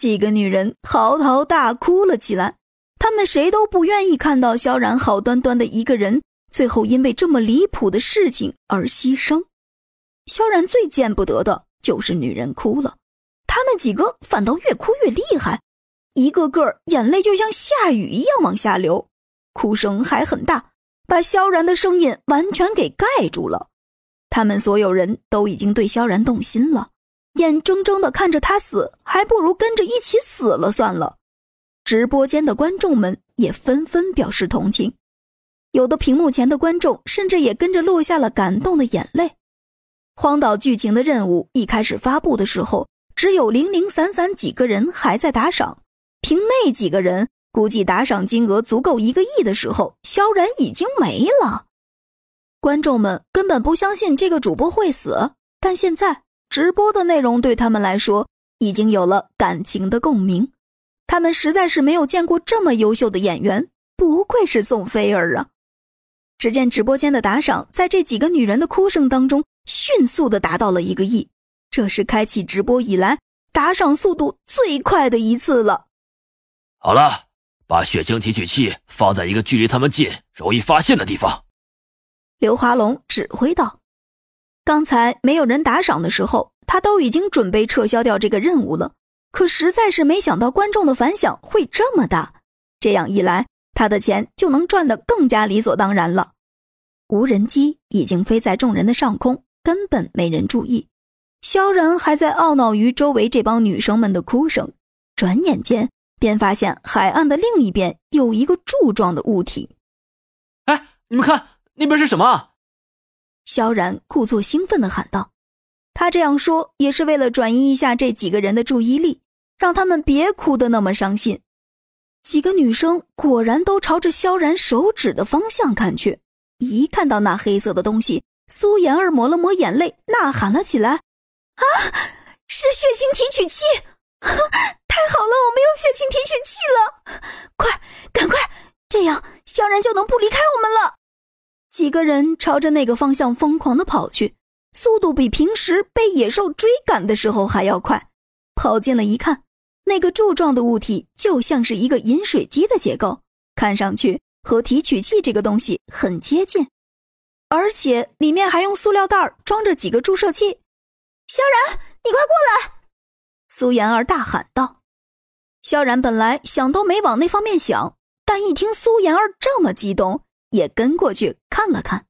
几个女人嚎啕大哭了起来。她们谁都不愿意看到萧然好端端的一个人，最后因为这么离谱的事情而牺牲。萧然最见不得的就是女人哭了，她们几个反倒越哭越厉害，一个个眼泪就像下雨一样往下流，哭声还很大，把萧然的声音完全给盖住了。他们所有人都已经对萧然动心了。眼睁睁的看着他死，还不如跟着一起死了算了。直播间的观众们也纷纷表示同情，有的屏幕前的观众甚至也跟着落下了感动的眼泪。荒岛剧情的任务一开始发布的时候，只有零零散散几个人还在打赏，凭那几个人，估计打赏金额足够一个亿的时候，萧然已经没了。观众们根本不相信这个主播会死，但现在。直播的内容对他们来说已经有了感情的共鸣，他们实在是没有见过这么优秀的演员，不愧是宋菲儿啊！只见直播间的打赏在这几个女人的哭声当中迅速的达到了一个亿，这是开启直播以来打赏速度最快的一次了。好了，把血清提取器放在一个距离他们近、容易发现的地方。刘华龙指挥道。刚才没有人打赏的时候，他都已经准备撤销掉这个任务了。可实在是没想到观众的反响会这么大，这样一来，他的钱就能赚得更加理所当然了。无人机已经飞在众人的上空，根本没人注意。萧然还在懊恼于周围这帮女生们的哭声，转眼间便发现海岸的另一边有一个柱状的物体。哎，你们看那边是什么？萧然故作兴奋地喊道：“他这样说也是为了转移一下这几个人的注意力，让他们别哭得那么伤心。”几个女生果然都朝着萧然手指的方向看去，一看到那黑色的东西，苏妍儿抹了抹眼泪，呐喊了起来：“啊，是血清提取器！太好了，我们有血清提取器了！快，赶快，这样萧然就能不离开我们了。”几个人朝着那个方向疯狂的跑去，速度比平时被野兽追赶的时候还要快。跑近了一看，那个柱状的物体就像是一个饮水机的结构，看上去和提取器这个东西很接近，而且里面还用塑料袋装着几个注射器。萧然，你快过来！苏妍儿大喊道。萧然本来想都没往那方面想，但一听苏妍儿这么激动。也跟过去看了看。